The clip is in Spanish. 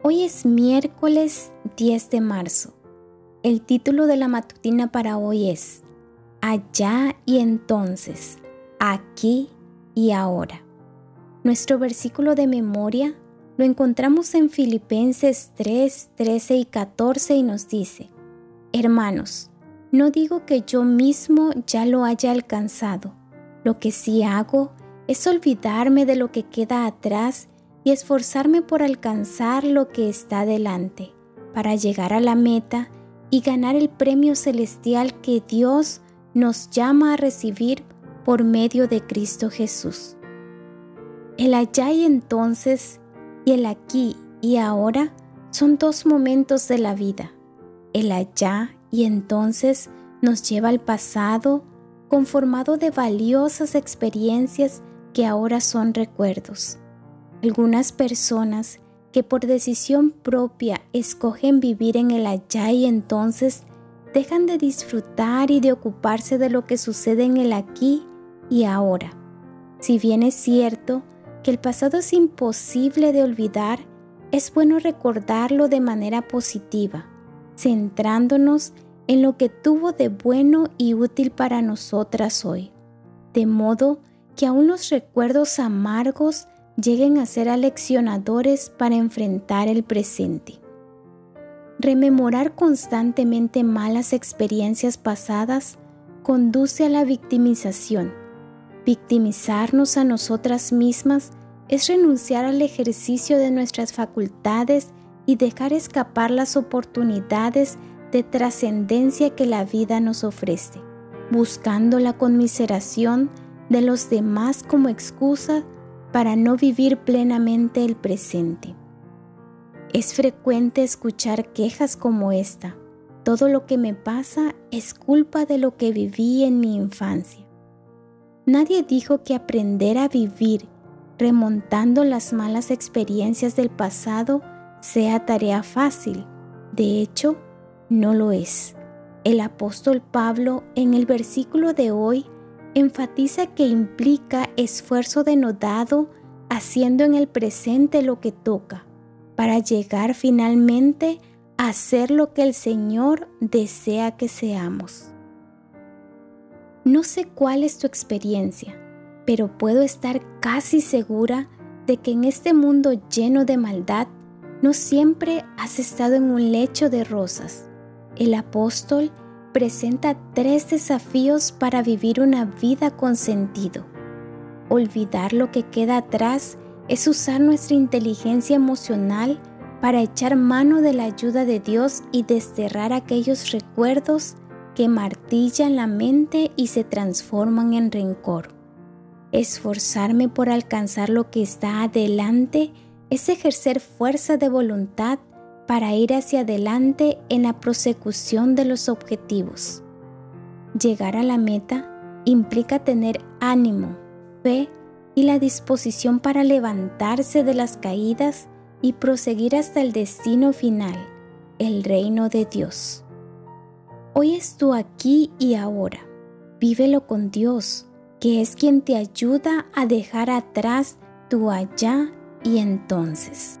Hoy es miércoles 10 de marzo. El título de la matutina para hoy es Allá y entonces, aquí y ahora. Nuestro versículo de memoria lo encontramos en Filipenses 3, 13 y 14 y nos dice, Hermanos, no digo que yo mismo ya lo haya alcanzado, lo que sí hago es olvidarme de lo que queda atrás y esforzarme por alcanzar lo que está delante, para llegar a la meta y ganar el premio celestial que Dios nos llama a recibir por medio de Cristo Jesús. El allá y entonces y el aquí y ahora son dos momentos de la vida. El allá y entonces nos lleva al pasado conformado de valiosas experiencias que ahora son recuerdos. Algunas personas que por decisión propia escogen vivir en el allá y entonces dejan de disfrutar y de ocuparse de lo que sucede en el aquí y ahora. Si bien es cierto que el pasado es imposible de olvidar, es bueno recordarlo de manera positiva, centrándonos en lo que tuvo de bueno y útil para nosotras hoy, de modo que aún los recuerdos amargos lleguen a ser aleccionadores para enfrentar el presente. Rememorar constantemente malas experiencias pasadas conduce a la victimización. Victimizarnos a nosotras mismas es renunciar al ejercicio de nuestras facultades y dejar escapar las oportunidades de trascendencia que la vida nos ofrece, buscando la conmiseración de los demás como excusa para no vivir plenamente el presente. Es frecuente escuchar quejas como esta. Todo lo que me pasa es culpa de lo que viví en mi infancia. Nadie dijo que aprender a vivir remontando las malas experiencias del pasado sea tarea fácil. De hecho, no lo es. El apóstol Pablo en el versículo de hoy enfatiza que implica esfuerzo denodado haciendo en el presente lo que toca, para llegar finalmente a ser lo que el Señor desea que seamos. No sé cuál es tu experiencia, pero puedo estar casi segura de que en este mundo lleno de maldad, no siempre has estado en un lecho de rosas. El apóstol presenta tres desafíos para vivir una vida con sentido. Olvidar lo que queda atrás es usar nuestra inteligencia emocional para echar mano de la ayuda de Dios y desterrar aquellos recuerdos que martillan la mente y se transforman en rencor. Esforzarme por alcanzar lo que está adelante es ejercer fuerza de voluntad para ir hacia adelante en la prosecución de los objetivos. Llegar a la meta implica tener ánimo, fe y la disposición para levantarse de las caídas y proseguir hasta el destino final, el reino de Dios. Hoy es aquí y ahora. Vívelo con Dios, que es quien te ayuda a dejar atrás tu allá y entonces.